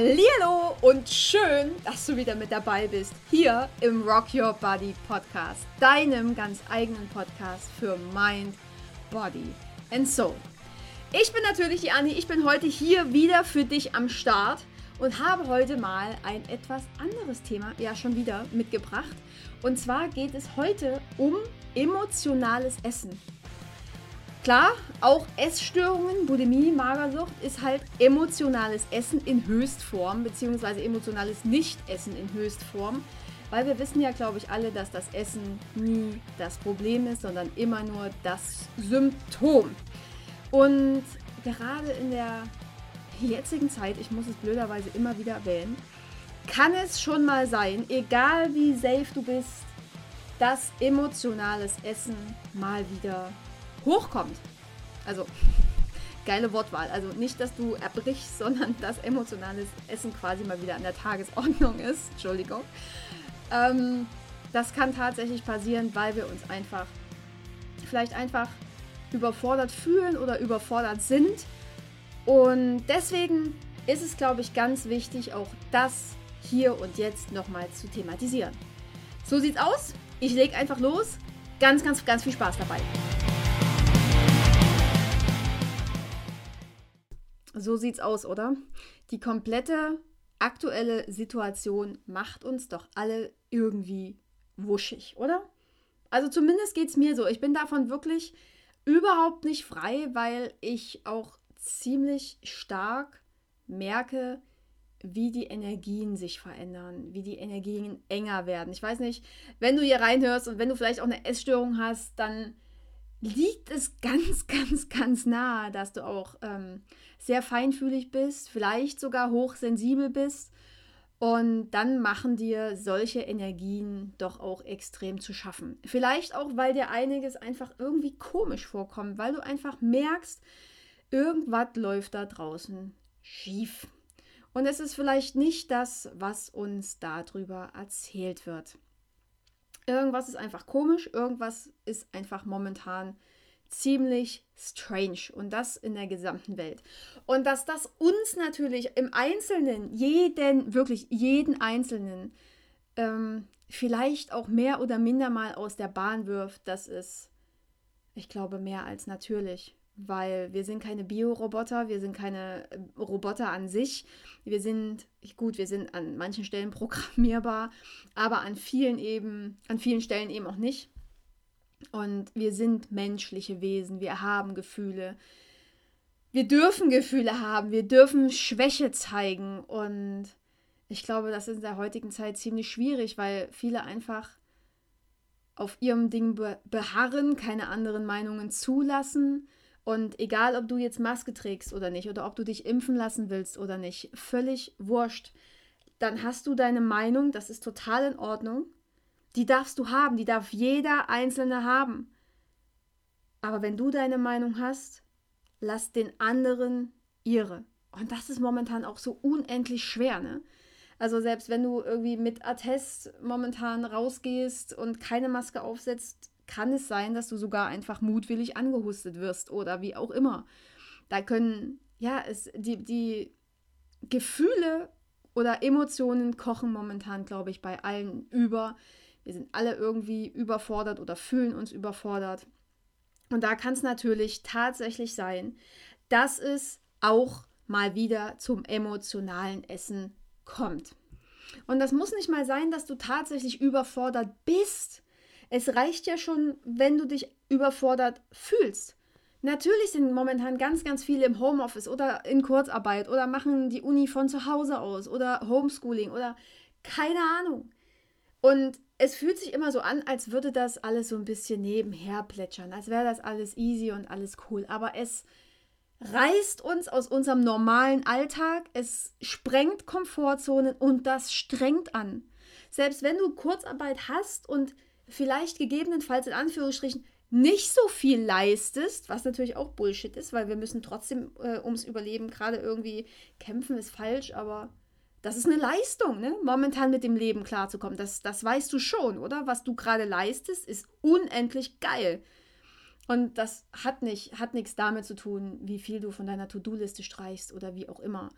Hallihallo und schön, dass du wieder mit dabei bist hier im Rock Your Body Podcast, deinem ganz eigenen Podcast für Mind, Body and Soul. Ich bin natürlich die Anni, ich bin heute hier wieder für dich am Start und habe heute mal ein etwas anderes Thema, ja schon wieder, mitgebracht. Und zwar geht es heute um emotionales Essen. Klar, auch Essstörungen, Bulimie, Magersucht ist halt emotionales Essen in Höchstform, beziehungsweise emotionales Nichtessen in Höchstform. Weil wir wissen ja, glaube ich, alle, dass das Essen nie das Problem ist, sondern immer nur das Symptom. Und gerade in der jetzigen Zeit, ich muss es blöderweise immer wieder erwähnen, kann es schon mal sein, egal wie safe du bist, dass emotionales Essen mal wieder hochkommt. Also, geile Wortwahl. Also nicht, dass du erbrichst, sondern dass emotionales Essen quasi mal wieder an der Tagesordnung ist. Entschuldigung. Ähm, das kann tatsächlich passieren, weil wir uns einfach vielleicht einfach überfordert fühlen oder überfordert sind. Und deswegen ist es, glaube ich, ganz wichtig, auch das hier und jetzt nochmal zu thematisieren. So sieht's aus. Ich lege einfach los. Ganz, ganz, ganz viel Spaß dabei. So sieht's aus, oder? Die komplette aktuelle Situation macht uns doch alle irgendwie wuschig, oder? Also zumindest geht's mir so. Ich bin davon wirklich überhaupt nicht frei, weil ich auch ziemlich stark merke, wie die Energien sich verändern, wie die Energien enger werden. Ich weiß nicht, wenn du hier reinhörst und wenn du vielleicht auch eine Essstörung hast, dann liegt es ganz, ganz, ganz nahe, dass du auch ähm, sehr feinfühlig bist, vielleicht sogar hochsensibel bist. Und dann machen dir solche Energien doch auch extrem zu schaffen. Vielleicht auch, weil dir einiges einfach irgendwie komisch vorkommt, weil du einfach merkst, irgendwas läuft da draußen schief. Und es ist vielleicht nicht das, was uns darüber erzählt wird. Irgendwas ist einfach komisch, irgendwas ist einfach momentan ziemlich strange und das in der gesamten Welt. Und dass das uns natürlich im Einzelnen, jeden, wirklich jeden Einzelnen, ähm, vielleicht auch mehr oder minder mal aus der Bahn wirft, das ist, ich glaube, mehr als natürlich. Weil wir sind keine Bioroboter, wir sind keine äh, Roboter an sich. Wir sind, gut, wir sind an manchen Stellen programmierbar, aber an vielen eben, an vielen Stellen eben auch nicht. Und wir sind menschliche Wesen, wir haben Gefühle. Wir dürfen Gefühle haben, wir dürfen Schwäche zeigen. Und ich glaube, das ist in der heutigen Zeit ziemlich schwierig, weil viele einfach auf ihrem Ding beharren, keine anderen Meinungen zulassen. Und egal, ob du jetzt Maske trägst oder nicht, oder ob du dich impfen lassen willst oder nicht, völlig wurscht, dann hast du deine Meinung, das ist total in Ordnung. Die darfst du haben, die darf jeder Einzelne haben. Aber wenn du deine Meinung hast, lass den anderen ihre. Und das ist momentan auch so unendlich schwer, ne? Also selbst wenn du irgendwie mit Attest momentan rausgehst und keine Maske aufsetzt, kann es sein, dass du sogar einfach mutwillig angehustet wirst oder wie auch immer. Da können, ja, es, die, die Gefühle oder Emotionen kochen momentan, glaube ich, bei allen über. Wir sind alle irgendwie überfordert oder fühlen uns überfordert. Und da kann es natürlich tatsächlich sein, dass es auch mal wieder zum emotionalen Essen kommt. Und das muss nicht mal sein, dass du tatsächlich überfordert bist. Es reicht ja schon, wenn du dich überfordert fühlst. Natürlich sind momentan ganz, ganz viele im Homeoffice oder in Kurzarbeit oder machen die Uni von zu Hause aus oder Homeschooling oder keine Ahnung. Und es fühlt sich immer so an, als würde das alles so ein bisschen nebenher plätschern, als wäre das alles easy und alles cool. Aber es reißt uns aus unserem normalen Alltag, es sprengt Komfortzonen und das strengt an. Selbst wenn du Kurzarbeit hast und vielleicht gegebenenfalls in Anführungsstrichen nicht so viel leistest, was natürlich auch Bullshit ist, weil wir müssen trotzdem äh, ums Überleben gerade irgendwie kämpfen, ist falsch, aber das ist eine Leistung, ne? momentan mit dem Leben klarzukommen. Das, das weißt du schon, oder? Was du gerade leistest, ist unendlich geil. Und das hat, nicht, hat nichts damit zu tun, wie viel du von deiner To-Do-Liste streichst oder wie auch immer.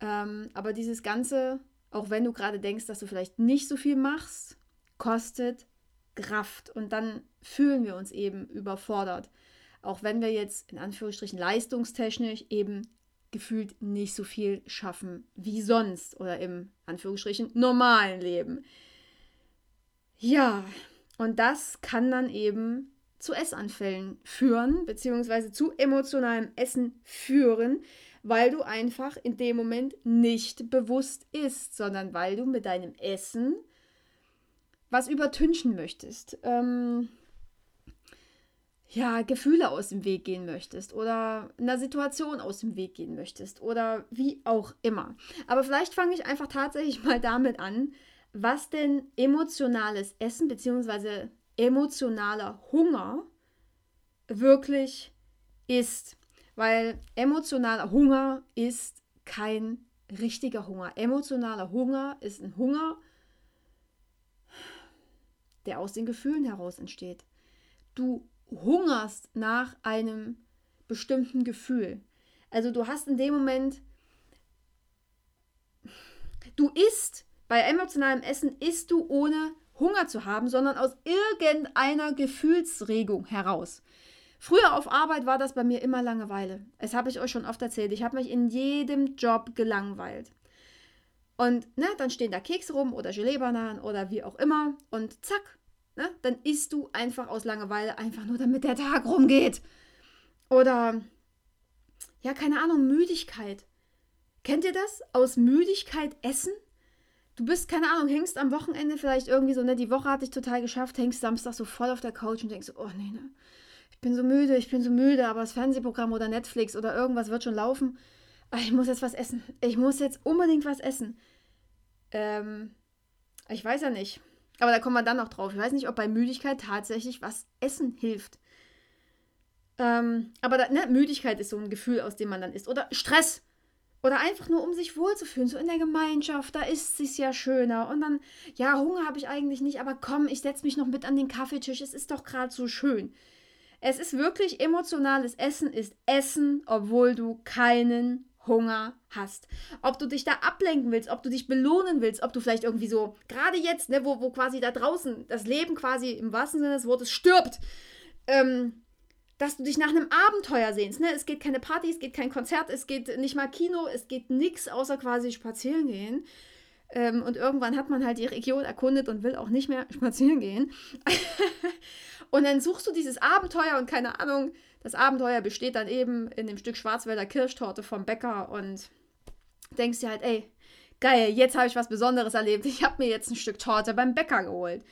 Ähm, aber dieses Ganze, auch wenn du gerade denkst, dass du vielleicht nicht so viel machst, kostet Kraft. Und dann fühlen wir uns eben überfordert. Auch wenn wir jetzt in Anführungsstrichen leistungstechnisch eben gefühlt nicht so viel schaffen wie sonst oder im Anführungsstrichen normalen Leben. Ja, und das kann dann eben zu Essanfällen führen, beziehungsweise zu emotionalem Essen führen, weil du einfach in dem Moment nicht bewusst isst, sondern weil du mit deinem Essen was übertünchen möchtest. Ähm, ja, Gefühle aus dem Weg gehen möchtest oder einer Situation aus dem Weg gehen möchtest oder wie auch immer. Aber vielleicht fange ich einfach tatsächlich mal damit an, was denn emotionales Essen bzw. emotionaler Hunger wirklich ist. Weil emotionaler Hunger ist kein richtiger Hunger. Emotionaler Hunger ist ein Hunger, der aus den Gefühlen heraus entsteht. Du hungerst nach einem bestimmten Gefühl. Also du hast in dem Moment, du isst, bei emotionalem Essen isst du ohne Hunger zu haben, sondern aus irgendeiner Gefühlsregung heraus. Früher auf Arbeit war das bei mir immer Langeweile. Das habe ich euch schon oft erzählt. Ich habe mich in jedem Job gelangweilt. Und ne, dann stehen da Kekse rum oder Gelee-Bananen oder wie auch immer. Und zack, ne, dann isst du einfach aus Langeweile, einfach nur damit der Tag rumgeht. Oder, ja, keine Ahnung, Müdigkeit. Kennt ihr das? Aus Müdigkeit essen? Du bist, keine Ahnung, hängst am Wochenende vielleicht irgendwie so, ne, die Woche hat dich total geschafft, hängst Samstag so voll auf der Couch und denkst, oh nee, ne, ich bin so müde, ich bin so müde, aber das Fernsehprogramm oder Netflix oder irgendwas wird schon laufen. Ich muss jetzt was essen. Ich muss jetzt unbedingt was essen. Ähm, ich weiß ja nicht. Aber da kommen wir dann noch drauf. Ich weiß nicht, ob bei Müdigkeit tatsächlich was Essen hilft. Ähm, aber da, ne, Müdigkeit ist so ein Gefühl, aus dem man dann isst. Oder Stress. Oder einfach nur, um sich wohlzufühlen, so in der Gemeinschaft, da ist es ja schöner. Und dann, ja, Hunger habe ich eigentlich nicht, aber komm, ich setze mich noch mit an den Kaffeetisch, es ist doch gerade so schön. Es ist wirklich emotionales Essen, ist Essen, obwohl du keinen Hunger hast. Ob du dich da ablenken willst, ob du dich belohnen willst, ob du vielleicht irgendwie so, gerade jetzt, ne, wo, wo quasi da draußen das Leben quasi im wahrsten Sinne des Wortes stirbt, ähm, dass du dich nach einem Abenteuer sehnst. Ne? Es geht keine Party, es geht kein Konzert, es geht nicht mal Kino, es geht nichts außer quasi spazieren gehen. Ähm, und irgendwann hat man halt die Region erkundet und will auch nicht mehr spazieren gehen. und dann suchst du dieses Abenteuer und keine Ahnung, das Abenteuer besteht dann eben in dem Stück Schwarzwälder Kirschtorte vom Bäcker und denkst dir halt, ey, geil, jetzt habe ich was Besonderes erlebt. Ich habe mir jetzt ein Stück Torte beim Bäcker geholt.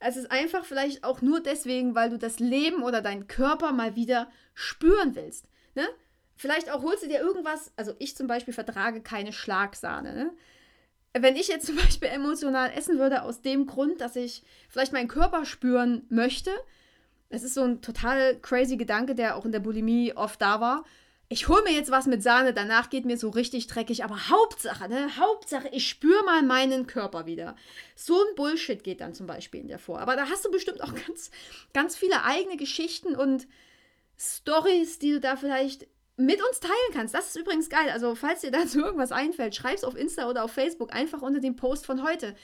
Es ist einfach vielleicht auch nur deswegen, weil du das Leben oder deinen Körper mal wieder spüren willst. Ne? Vielleicht auch holst du dir irgendwas, also ich zum Beispiel vertrage keine Schlagsahne. Ne? Wenn ich jetzt zum Beispiel emotional essen würde, aus dem Grund, dass ich vielleicht meinen Körper spüren möchte, es ist so ein total crazy Gedanke, der auch in der Bulimie oft da war. Ich hole mir jetzt was mit Sahne, danach geht mir so richtig dreckig, aber Hauptsache, ne? Hauptsache, ich spüre mal meinen Körper wieder. So ein Bullshit geht dann zum Beispiel in der vor. Aber da hast du bestimmt auch ganz, ganz viele eigene Geschichten und Stories, die du da vielleicht mit uns teilen kannst. Das ist übrigens geil. Also, falls dir dazu irgendwas einfällt, schreib es auf Insta oder auf Facebook einfach unter dem Post von heute.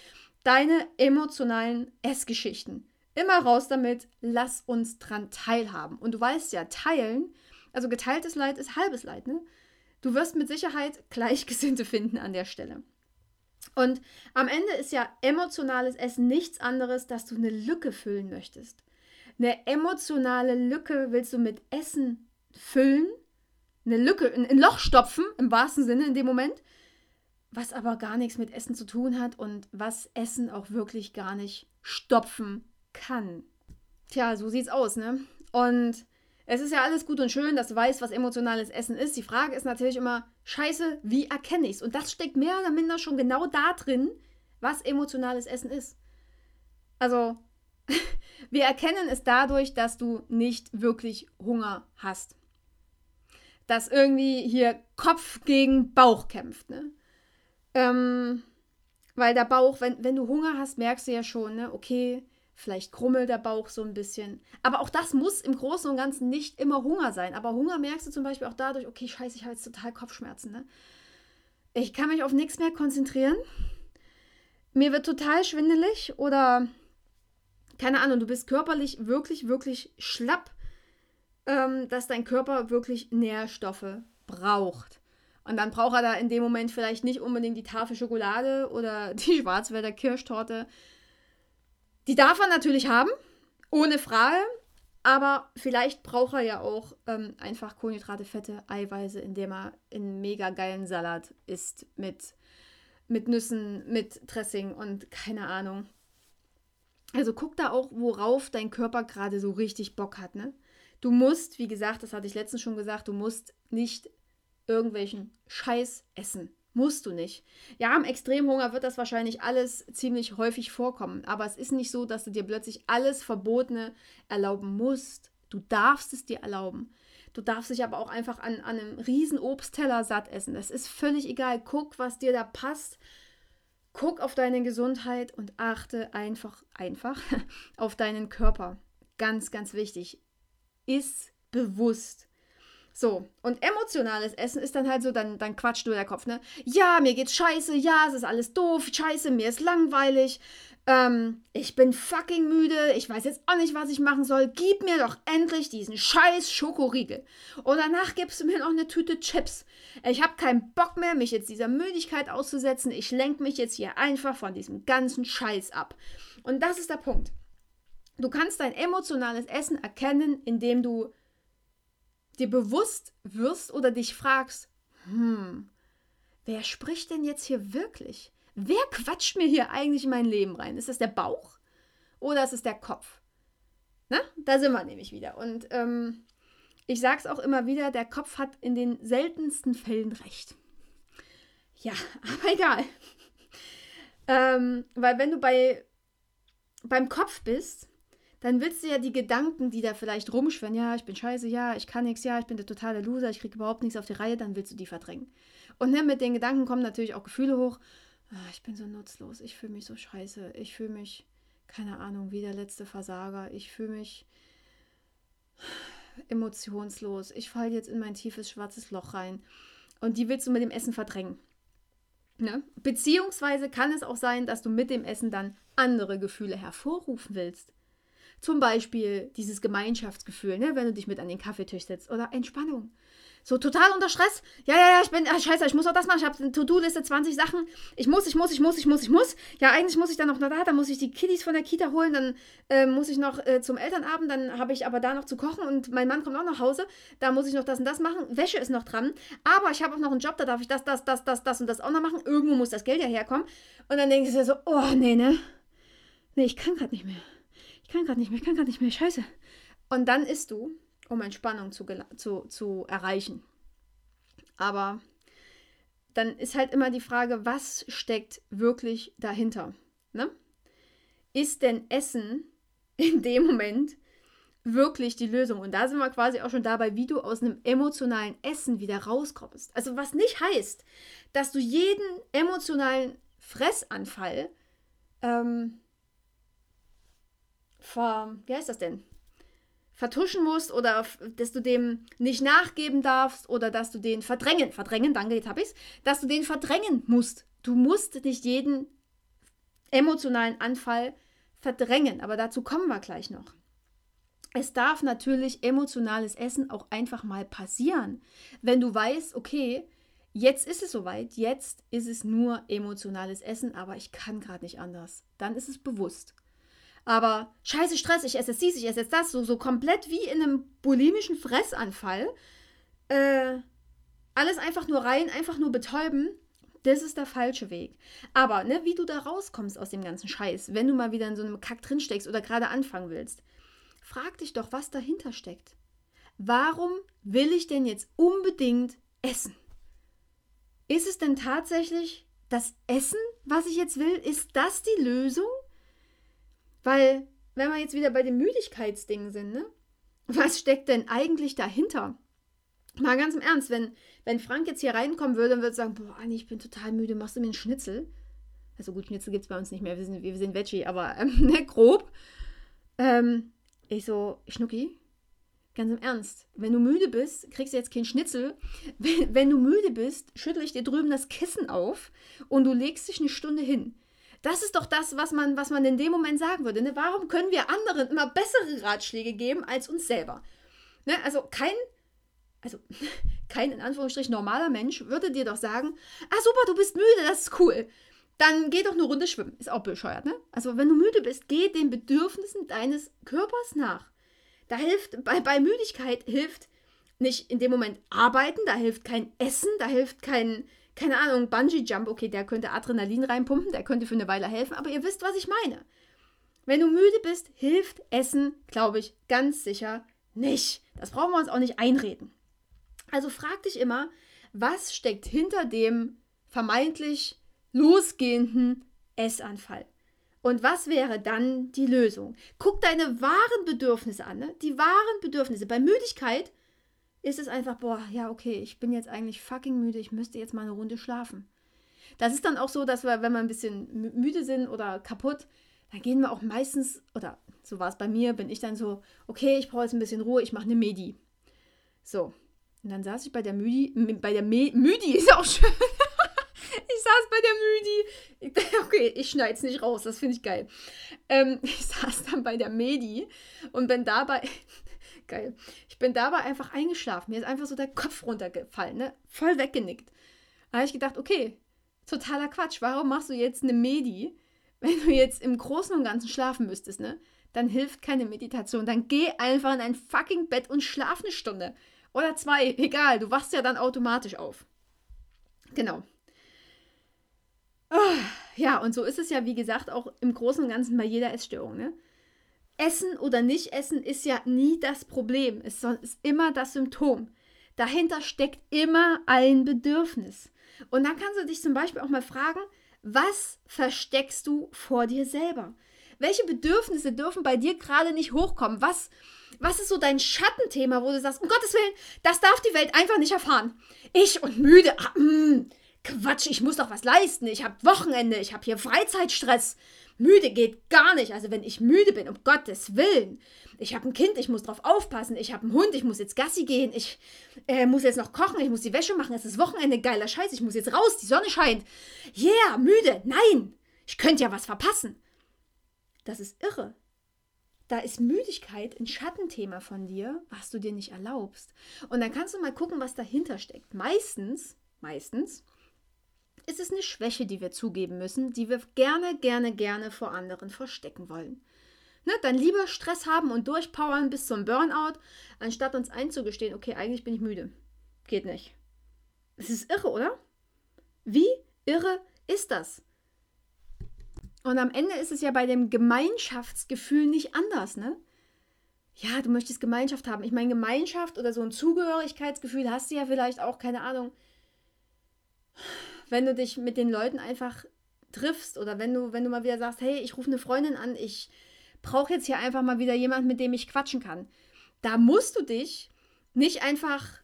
Deine emotionalen Essgeschichten. Immer raus damit, lass uns dran teilhaben. Und du weißt ja, teilen, also geteiltes Leid ist halbes Leid, ne? Du wirst mit Sicherheit Gleichgesinnte finden an der Stelle. Und am Ende ist ja emotionales Essen nichts anderes, dass du eine Lücke füllen möchtest. Eine emotionale Lücke willst du mit Essen füllen, eine Lücke, ein Loch stopfen, im wahrsten Sinne in dem Moment, was aber gar nichts mit Essen zu tun hat und was Essen auch wirklich gar nicht stopfen kann. Tja, so sieht's aus, ne? Und es ist ja alles gut und schön, dass du weißt, was emotionales Essen ist. Die Frage ist natürlich immer, scheiße, wie erkenne ich's? Und das steckt mehr oder minder schon genau da drin, was emotionales Essen ist. Also, wir erkennen es dadurch, dass du nicht wirklich Hunger hast. Dass irgendwie hier Kopf gegen Bauch kämpft, ne? Ähm, weil der Bauch, wenn, wenn du Hunger hast, merkst du ja schon, ne, okay, Vielleicht krummelt der Bauch so ein bisschen. Aber auch das muss im Großen und Ganzen nicht immer Hunger sein. Aber Hunger merkst du zum Beispiel auch dadurch, okay, scheiße, ich habe jetzt total Kopfschmerzen. Ne? ich kann mich auf nichts mehr konzentrieren. Mir wird total schwindelig oder keine Ahnung, du bist körperlich wirklich, wirklich schlapp, ähm, dass dein Körper wirklich Nährstoffe braucht. Und dann braucht er da in dem Moment vielleicht nicht unbedingt die Tafel Schokolade oder die Schwarzwälder Kirschtorte. Die darf er natürlich haben, ohne Frage. Aber vielleicht braucht er ja auch ähm, einfach Kohlenhydrate, Fette, Eiweiße, indem er einen mega geilen Salat isst mit, mit Nüssen, mit Dressing und keine Ahnung. Also guck da auch, worauf dein Körper gerade so richtig Bock hat, ne? Du musst, wie gesagt, das hatte ich letztens schon gesagt, du musst nicht irgendwelchen Scheiß essen. Musst du nicht. Ja, im Extremhunger wird das wahrscheinlich alles ziemlich häufig vorkommen. Aber es ist nicht so, dass du dir plötzlich alles Verbotene erlauben musst. Du darfst es dir erlauben. Du darfst dich aber auch einfach an, an einem riesen Obstteller satt essen. Das ist völlig egal. Guck, was dir da passt. Guck auf deine Gesundheit und achte einfach, einfach auf deinen Körper. Ganz, ganz wichtig. Iss bewusst. So, und emotionales Essen ist dann halt so, dann, dann quatscht nur der Kopf, ne? Ja, mir geht's scheiße, ja, es ist alles doof, scheiße, mir ist langweilig, ähm, ich bin fucking müde, ich weiß jetzt auch nicht, was ich machen soll, gib mir doch endlich diesen scheiß Schokoriegel. Und danach gibst du mir noch eine Tüte Chips. Ich habe keinen Bock mehr, mich jetzt dieser Müdigkeit auszusetzen, ich lenke mich jetzt hier einfach von diesem ganzen Scheiß ab. Und das ist der Punkt. Du kannst dein emotionales Essen erkennen, indem du dir bewusst wirst oder dich fragst, hm, wer spricht denn jetzt hier wirklich? Wer quatscht mir hier eigentlich in mein Leben rein? Ist das der Bauch oder ist es der Kopf? Na, da sind wir nämlich wieder. Und ähm, ich sage es auch immer wieder, der Kopf hat in den seltensten Fällen recht. Ja, aber egal. ähm, weil wenn du bei, beim Kopf bist, dann willst du ja die Gedanken, die da vielleicht rumschwirren, ja, ich bin scheiße, ja, ich kann nichts, ja, ich bin der totale Loser, ich kriege überhaupt nichts auf die Reihe, dann willst du die verdrängen. Und ne, mit den Gedanken kommen natürlich auch Gefühle hoch. Ah, ich bin so nutzlos, ich fühle mich so scheiße, ich fühle mich, keine Ahnung, wie der letzte Versager, ich fühle mich emotionslos, ich falle jetzt in mein tiefes schwarzes Loch rein. Und die willst du mit dem Essen verdrängen. Ne? Beziehungsweise kann es auch sein, dass du mit dem Essen dann andere Gefühle hervorrufen willst. Zum Beispiel dieses Gemeinschaftsgefühl, ne, wenn du dich mit an den Kaffeetisch setzt oder Entspannung. So total unter Stress. Ja, ja, ja, ich bin, ach, scheiße, ich muss auch das machen. Ich habe eine To-Do-Liste, 20 Sachen. Ich muss, ich muss, ich muss, ich muss, ich muss. Ja, eigentlich muss ich dann noch da, dann muss ich die Kiddies von der Kita holen, dann äh, muss ich noch äh, zum Elternabend, dann habe ich aber da noch zu kochen und mein Mann kommt auch nach Hause. Da muss ich noch das und das machen. Wäsche ist noch dran. Aber ich habe auch noch einen Job, da darf ich das, das, das, das, das und das auch noch machen. Irgendwo muss das Geld ja herkommen. Und dann denkst du dir so, oh, nee, ne? Nee, ich kann gerade nicht mehr ich kann gerade nicht mehr, ich kann gerade nicht mehr, scheiße. Und dann isst du, um Entspannung zu, zu, zu erreichen. Aber dann ist halt immer die Frage, was steckt wirklich dahinter? Ne? Ist denn Essen in dem Moment wirklich die Lösung? Und da sind wir quasi auch schon dabei, wie du aus einem emotionalen Essen wieder rauskommst. Also was nicht heißt, dass du jeden emotionalen Fressanfall ähm, ver, wie heißt das denn? vertuschen musst oder dass du dem nicht nachgeben darfst oder dass du den verdrängen, verdrängen, danke, jetzt hab ich's, dass du den verdrängen musst. Du musst nicht jeden emotionalen Anfall verdrängen, aber dazu kommen wir gleich noch. Es darf natürlich emotionales Essen auch einfach mal passieren. Wenn du weißt, okay, jetzt ist es soweit, jetzt ist es nur emotionales Essen, aber ich kann gerade nicht anders. Dann ist es bewusst. Aber scheiße Stress, ich esse jetzt dies, ich esse jetzt das, so, so komplett wie in einem bulimischen Fressanfall. Äh, alles einfach nur rein, einfach nur betäuben, das ist der falsche Weg. Aber, ne, wie du da rauskommst aus dem ganzen Scheiß, wenn du mal wieder in so einem Kack drinsteckst oder gerade anfangen willst, frag dich doch, was dahinter steckt. Warum will ich denn jetzt unbedingt essen? Ist es denn tatsächlich das Essen, was ich jetzt will? Ist das die Lösung? Weil, wenn wir jetzt wieder bei dem Müdigkeitsding sind, ne? Was steckt denn eigentlich dahinter? Mal ganz im Ernst, wenn, wenn Frank jetzt hier reinkommen würde und würde sagen, boah, Anni, ich bin total müde, machst du mir einen Schnitzel? Also gut, Schnitzel gibt es bei uns nicht mehr, wir sind, wir sind Veggie, aber ähm, ne, grob. Ähm, ich so, Schnucki, Ganz im Ernst, wenn du müde bist, kriegst du jetzt keinen Schnitzel. Wenn, wenn du müde bist, schüttle ich dir drüben das Kissen auf und du legst dich eine Stunde hin. Das ist doch das, was man, was man in dem Moment sagen würde. Ne? Warum können wir anderen immer bessere Ratschläge geben als uns selber? Ne? Also kein, also kein in Anführungsstrichen normaler Mensch würde dir doch sagen, ah super, du bist müde, das ist cool. Dann geh doch eine Runde schwimmen. Ist auch bescheuert, ne? Also wenn du müde bist, geh den Bedürfnissen deines Körpers nach. Da hilft, bei, bei Müdigkeit hilft nicht in dem Moment arbeiten, da hilft kein Essen, da hilft kein, keine Ahnung, Bungee-Jump, okay, der könnte Adrenalin reinpumpen, der könnte für eine Weile helfen, aber ihr wisst, was ich meine. Wenn du müde bist, hilft Essen, glaube ich, ganz sicher nicht. Das brauchen wir uns auch nicht einreden. Also frag dich immer, was steckt hinter dem vermeintlich losgehenden Essanfall? Und was wäre dann die Lösung? Guck deine wahren Bedürfnisse an, ne? die wahren Bedürfnisse. Bei Müdigkeit ist es einfach, boah, ja, okay, ich bin jetzt eigentlich fucking müde, ich müsste jetzt mal eine Runde schlafen. Das ist dann auch so, dass wir, wenn wir ein bisschen müde sind oder kaputt, dann gehen wir auch meistens, oder so war es bei mir, bin ich dann so, okay, ich brauche jetzt ein bisschen Ruhe, ich mache eine Medi. So. Und dann saß ich bei der Müdi, bei der Me Müdi ist auch schön. ich saß bei der Müdi. Okay, ich schneide es nicht raus, das finde ich geil. Ähm, ich saß dann bei der Medi und bin dabei, geil. Ich bin dabei einfach eingeschlafen. Mir ist einfach so der Kopf runtergefallen, ne? Voll weggenickt. Da habe ich gedacht, okay, totaler Quatsch. Warum machst du jetzt eine Medi, wenn du jetzt im Großen und Ganzen schlafen müsstest, ne? Dann hilft keine Meditation. Dann geh einfach in ein fucking Bett und schlaf eine Stunde. Oder zwei, egal, du wachst ja dann automatisch auf. Genau. Oh, ja, und so ist es ja, wie gesagt, auch im Großen und Ganzen bei jeder Essstörung, ne? Essen oder nicht essen ist ja nie das Problem. Es ist immer das Symptom. Dahinter steckt immer ein Bedürfnis. Und dann kannst du dich zum Beispiel auch mal fragen, was versteckst du vor dir selber? Welche Bedürfnisse dürfen bei dir gerade nicht hochkommen? Was, was ist so dein Schattenthema, wo du sagst, um Gottes Willen, das darf die Welt einfach nicht erfahren. Ich und müde, ah, mm, Quatsch, ich muss doch was leisten. Ich habe Wochenende, ich habe hier Freizeitstress. Müde geht gar nicht. Also wenn ich müde bin, um Gottes Willen. Ich habe ein Kind, ich muss drauf aufpassen. Ich habe einen Hund, ich muss jetzt Gassi gehen. Ich äh, muss jetzt noch kochen, ich muss die Wäsche machen. Es ist Wochenende, geiler Scheiß. Ich muss jetzt raus, die Sonne scheint. Yeah, müde. Nein, ich könnte ja was verpassen. Das ist irre. Da ist Müdigkeit ein Schattenthema von dir, was du dir nicht erlaubst. Und dann kannst du mal gucken, was dahinter steckt. Meistens, meistens ist es eine Schwäche, die wir zugeben müssen, die wir gerne, gerne, gerne vor anderen verstecken wollen. Ne, dann lieber Stress haben und durchpowern bis zum Burnout, anstatt uns einzugestehen, okay, eigentlich bin ich müde. Geht nicht. Es ist irre, oder? Wie irre ist das? Und am Ende ist es ja bei dem Gemeinschaftsgefühl nicht anders, ne? Ja, du möchtest Gemeinschaft haben. Ich meine, Gemeinschaft oder so ein Zugehörigkeitsgefühl hast du ja vielleicht auch, keine Ahnung wenn du dich mit den Leuten einfach triffst oder wenn du, wenn du mal wieder sagst, hey, ich rufe eine Freundin an, ich brauche jetzt hier einfach mal wieder jemanden, mit dem ich quatschen kann. Da musst du dich nicht einfach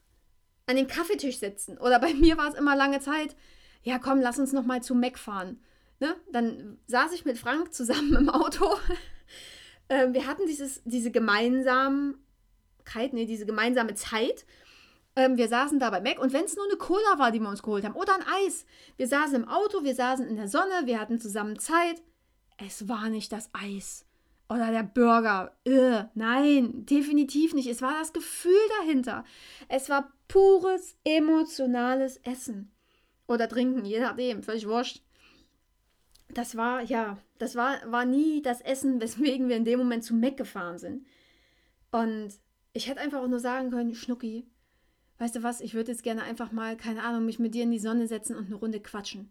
an den Kaffeetisch setzen. Oder bei mir war es immer lange Zeit, ja komm, lass uns noch mal zu Mac fahren. Ne? Dann saß ich mit Frank zusammen im Auto. äh, wir hatten dieses, diese Gemeinsamkeit, nee, diese gemeinsame Zeit ähm, wir saßen da bei Mac und wenn es nur eine Cola war, die wir uns geholt haben, oder ein Eis. Wir saßen im Auto, wir saßen in der Sonne, wir hatten zusammen Zeit. Es war nicht das Eis oder der Burger. Ugh, nein, definitiv nicht. Es war das Gefühl dahinter. Es war pures emotionales Essen. Oder trinken, je nachdem, völlig wurscht. Das war, ja, das war, war nie das Essen, weswegen wir in dem Moment zu Mac gefahren sind. Und ich hätte einfach auch nur sagen können, Schnucki, weißt du was, ich würde jetzt gerne einfach mal, keine Ahnung, mich mit dir in die Sonne setzen und eine Runde quatschen.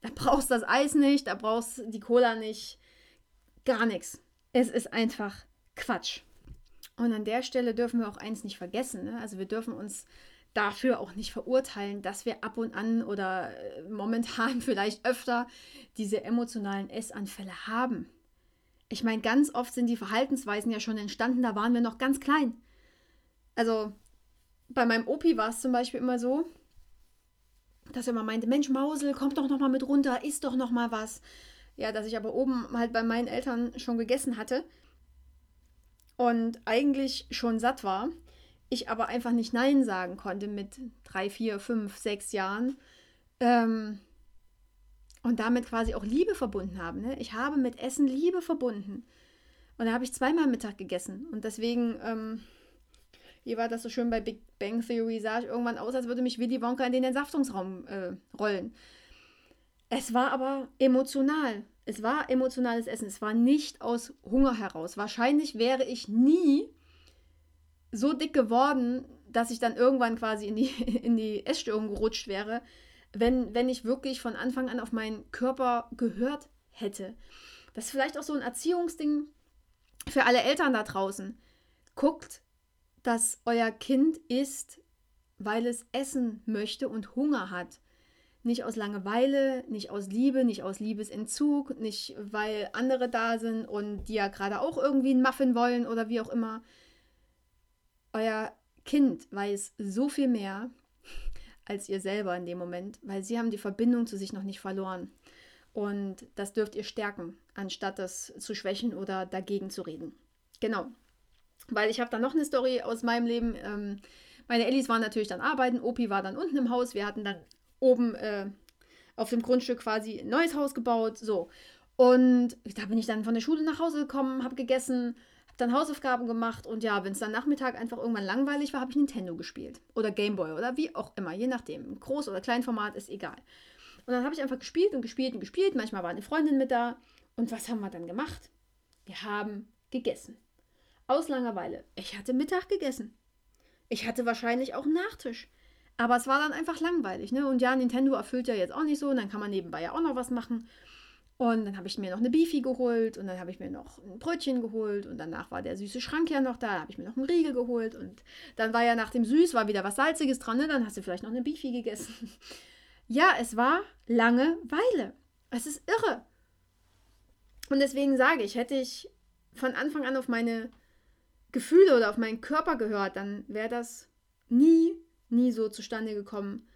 Da brauchst du das Eis nicht, da brauchst du die Cola nicht, gar nichts. Es ist einfach Quatsch. Und an der Stelle dürfen wir auch eins nicht vergessen. Ne? Also wir dürfen uns dafür auch nicht verurteilen, dass wir ab und an oder äh, momentan vielleicht öfter diese emotionalen Essanfälle haben. Ich meine, ganz oft sind die Verhaltensweisen ja schon entstanden, da waren wir noch ganz klein. Also bei meinem Opi war es zum Beispiel immer so, dass er immer meinte, Mensch Mausel, komm doch noch mal mit runter, isst doch noch mal was. Ja, dass ich aber oben halt bei meinen Eltern schon gegessen hatte und eigentlich schon satt war. ich aber einfach nicht Nein sagen konnte mit drei, vier, fünf, sechs Jahren. Ähm, und damit quasi auch Liebe verbunden habe. Ne? Ich habe mit Essen Liebe verbunden. Und da habe ich zweimal Mittag gegessen. Und deswegen, ähm, wie war das so schön bei Big Bang Theory, sah ich irgendwann aus, als würde mich Willy Wonka in den Entsaftungsraum äh, rollen. Es war aber emotional. Es war emotionales Essen. Es war nicht aus Hunger heraus. Wahrscheinlich wäre ich nie so dick geworden, dass ich dann irgendwann quasi in die, in die Essstörung gerutscht wäre, wenn, wenn ich wirklich von Anfang an auf meinen Körper gehört hätte. Das ist vielleicht auch so ein Erziehungsding für alle Eltern da draußen. Guckt, dass euer Kind isst, weil es essen möchte und Hunger hat. Nicht aus Langeweile, nicht aus Liebe, nicht aus Liebesentzug, nicht weil andere da sind und die ja gerade auch irgendwie einen Muffin wollen oder wie auch immer. Euer Kind weiß so viel mehr als ihr selber in dem Moment, weil sie haben die Verbindung zu sich noch nicht verloren. Und das dürft ihr stärken, anstatt das zu schwächen oder dagegen zu reden. Genau. Weil ich habe da noch eine Story aus meinem Leben. Ähm, meine Ellis waren natürlich dann arbeiten, Opi war dann unten im Haus. Wir hatten dann oben äh, auf dem Grundstück quasi ein neues Haus gebaut. So. Und da bin ich dann von der Schule nach Hause gekommen, habe gegessen, dann Hausaufgaben gemacht und ja, wenn es dann Nachmittag einfach irgendwann langweilig war, habe ich Nintendo gespielt. Oder Gameboy oder wie auch immer, je nachdem. Groß- oder Kleinformat ist egal. Und dann habe ich einfach gespielt und gespielt und gespielt. Manchmal war eine Freundin mit da. Und was haben wir dann gemacht? Wir haben gegessen. Aus Langeweile. Ich hatte Mittag gegessen. Ich hatte wahrscheinlich auch Nachtisch. Aber es war dann einfach langweilig, ne? Und ja, Nintendo erfüllt ja jetzt auch nicht so. Und dann kann man nebenbei ja auch noch was machen. Und dann habe ich mir noch eine Beefy geholt und dann habe ich mir noch ein Brötchen geholt und danach war der süße Schrank ja noch da, da habe ich mir noch einen Riegel geholt und dann war ja nach dem Süß war wieder was Salziges dran, ne? dann hast du vielleicht noch eine Beefy gegessen. ja, es war Langeweile. Es ist irre. Und deswegen sage ich, hätte ich von Anfang an auf meine Gefühle oder auf meinen Körper gehört, dann wäre das nie, nie so zustande gekommen,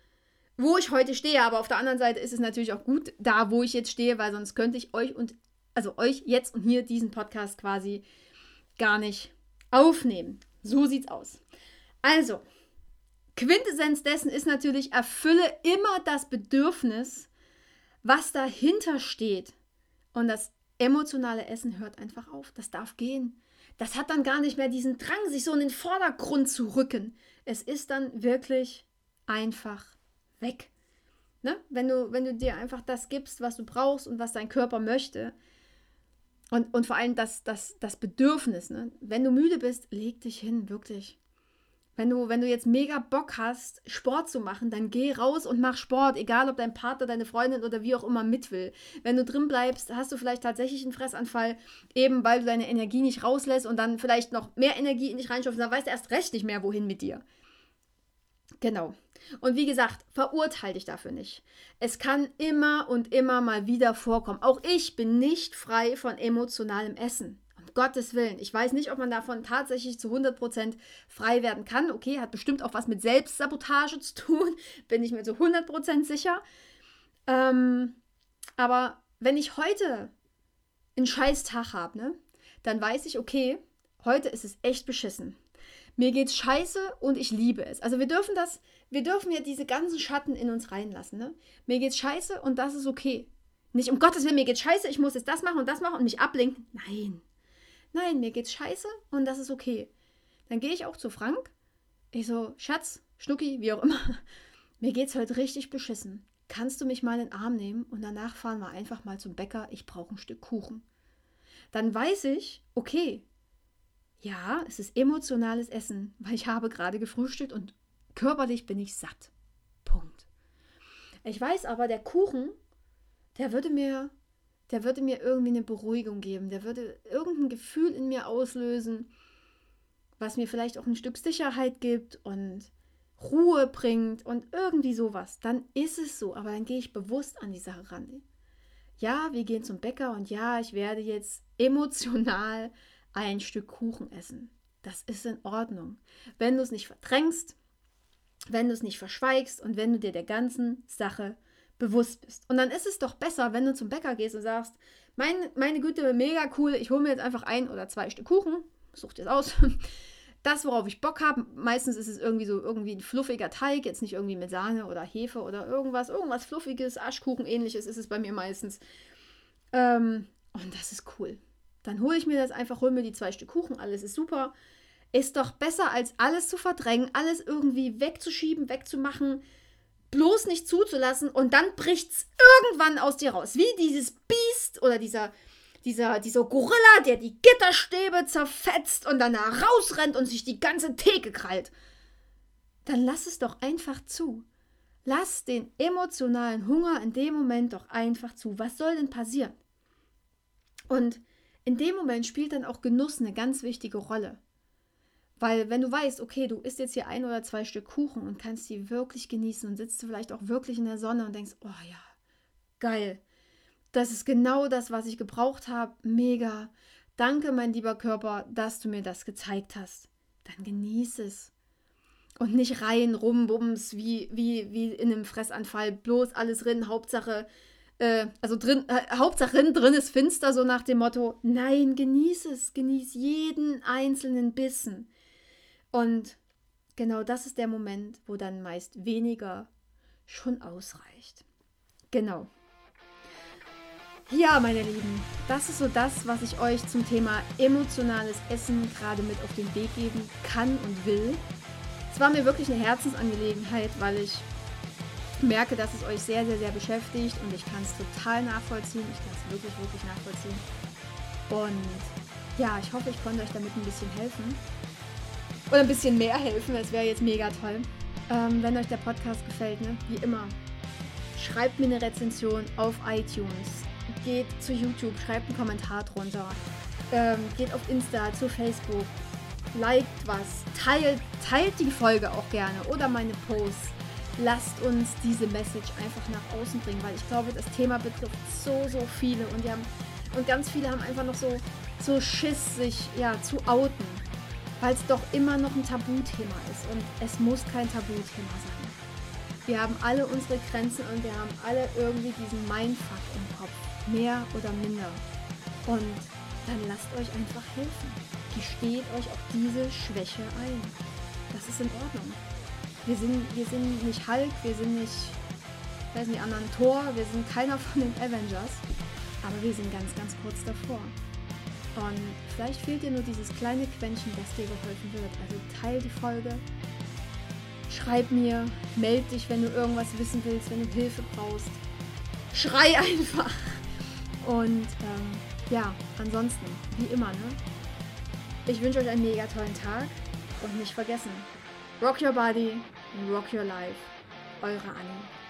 wo ich heute stehe. Aber auf der anderen Seite ist es natürlich auch gut, da wo ich jetzt stehe, weil sonst könnte ich euch und also euch jetzt und hier diesen Podcast quasi gar nicht aufnehmen. So sieht's aus. Also, Quintessenz dessen ist natürlich, erfülle immer das Bedürfnis, was dahinter steht. Und das emotionale Essen hört einfach auf. Das darf gehen. Das hat dann gar nicht mehr diesen Drang, sich so in den Vordergrund zu rücken. Es ist dann wirklich einfach weg. Ne? Wenn, du, wenn du dir einfach das gibst, was du brauchst und was dein Körper möchte. Und, und vor allem das, das, das Bedürfnis. Ne? Wenn du müde bist, leg dich hin, wirklich. Wenn du, wenn du jetzt mega Bock hast, Sport zu machen, dann geh raus und mach Sport, egal ob dein Partner, deine Freundin oder wie auch immer mit will. Wenn du drin bleibst, hast du vielleicht tatsächlich einen Fressanfall, eben weil du deine Energie nicht rauslässt und dann vielleicht noch mehr Energie in dich reinschöpfst, dann weißt du erst recht nicht mehr, wohin mit dir. Genau. Und wie gesagt, verurteile dich dafür nicht. Es kann immer und immer mal wieder vorkommen. Auch ich bin nicht frei von emotionalem Essen. Gottes Willen. Ich weiß nicht, ob man davon tatsächlich zu 100% frei werden kann. Okay, hat bestimmt auch was mit Selbstsabotage zu tun. Bin ich mir zu 100% sicher. Ähm, aber wenn ich heute einen scheiß Tag habe, ne, dann weiß ich, okay, heute ist es echt beschissen. Mir geht's scheiße und ich liebe es. Also wir dürfen das, wir dürfen ja diese ganzen Schatten in uns reinlassen. Ne? Mir geht's scheiße und das ist okay. Nicht um Gottes Willen, mir geht's scheiße, ich muss jetzt das machen und das machen und mich ablenken. Nein. Nein, mir geht's scheiße und das ist okay. Dann gehe ich auch zu Frank. Ich so, Schatz, Schnucki, wie auch immer. Mir geht's heute richtig beschissen. Kannst du mich mal in den Arm nehmen und danach fahren wir einfach mal zum Bäcker. Ich brauche ein Stück Kuchen. Dann weiß ich, okay, ja, es ist emotionales Essen, weil ich habe gerade gefrühstückt und körperlich bin ich satt. Punkt. Ich weiß aber, der Kuchen, der würde mir, der würde mir irgendwie eine Beruhigung geben. Der würde irgendein Gefühl in mir auslösen, was mir vielleicht auch ein Stück Sicherheit gibt und Ruhe bringt und irgendwie sowas. Dann ist es so, aber dann gehe ich bewusst an die Sache ran. Ja, wir gehen zum Bäcker und ja, ich werde jetzt emotional ein Stück Kuchen essen. Das ist in Ordnung. Wenn du es nicht verdrängst, wenn du es nicht verschweigst und wenn du dir der ganzen Sache bewusst bist. Und dann ist es doch besser, wenn du zum Bäcker gehst und sagst, mein, meine Güte, mega cool, ich hole mir jetzt einfach ein oder zwei Stück Kuchen, such dir aus. das, worauf ich Bock habe. Meistens ist es irgendwie so irgendwie ein fluffiger Teig, jetzt nicht irgendwie mit Sahne oder Hefe oder irgendwas, irgendwas fluffiges, Aschkuchen ähnliches ist es bei mir meistens. Ähm, und das ist cool. Dann hole ich mir das einfach, hole mir die zwei Stück Kuchen, alles ist super. Ist doch besser, als alles zu verdrängen, alles irgendwie wegzuschieben, wegzumachen, bloß nicht zuzulassen und dann bricht es irgendwann aus dir raus. Wie dieses Biest oder dieser, dieser, dieser Gorilla, der die Gitterstäbe zerfetzt und dann da rausrennt und sich die ganze Theke krallt. Dann lass es doch einfach zu. Lass den emotionalen Hunger in dem Moment doch einfach zu. Was soll denn passieren? Und in dem Moment spielt dann auch Genuss eine ganz wichtige Rolle. Weil wenn du weißt, okay, du isst jetzt hier ein oder zwei Stück Kuchen und kannst die wirklich genießen und sitzt vielleicht auch wirklich in der Sonne und denkst, oh ja, geil. Das ist genau das, was ich gebraucht habe. Mega. Danke, mein lieber Körper, dass du mir das gezeigt hast. Dann genieß es. Und nicht rein, rumbums, wie, wie, wie in einem Fressanfall. Bloß alles drin, Hauptsache, äh, also drin, äh, Hauptsache drin ist finster, so nach dem Motto, nein, genieß es, genieß jeden einzelnen Bissen. Und genau das ist der Moment, wo dann meist weniger schon ausreicht. Genau. Ja, meine Lieben, das ist so das, was ich euch zum Thema emotionales Essen gerade mit auf den Weg geben kann und will. Es war mir wirklich eine Herzensangelegenheit, weil ich merke, dass es euch sehr, sehr, sehr beschäftigt und ich kann es total nachvollziehen. Ich kann es wirklich, wirklich nachvollziehen. Und ja, ich hoffe, ich konnte euch damit ein bisschen helfen. Oder ein bisschen mehr helfen, das wäre jetzt mega toll. Ähm, wenn euch der Podcast gefällt, ne? wie immer, schreibt mir eine Rezension auf iTunes. Geht zu YouTube, schreibt einen Kommentar drunter. Ähm, geht auf Insta, zu Facebook. Liked was. Teilt, teilt die Folge auch gerne oder meine Posts. Lasst uns diese Message einfach nach außen bringen, weil ich glaube, das Thema betrifft so, so viele und, die haben, und ganz viele haben einfach noch so, so Schiss, sich ja, zu outen weil es doch immer noch ein Tabuthema ist und es muss kein Tabuthema sein. Wir haben alle unsere Grenzen und wir haben alle irgendwie diesen Mindfuck im Kopf, mehr oder minder. Und dann lasst euch einfach helfen. Gesteht euch auf diese Schwäche ein. Das ist in Ordnung. Wir sind, wir sind nicht Hulk, wir sind nicht, sind die anderen, Thor, wir sind keiner von den Avengers, aber wir sind ganz, ganz kurz davor. Und vielleicht fehlt dir nur dieses kleine Quäntchen, das dir geholfen wird. Also teil die Folge. Schreib mir, meld dich, wenn du irgendwas wissen willst, wenn du Hilfe brauchst. Schrei einfach. Und ähm, ja, ansonsten, wie immer, ne? Ich wünsche euch einen mega tollen Tag und nicht vergessen, rock your body and rock your life. Eure Annie.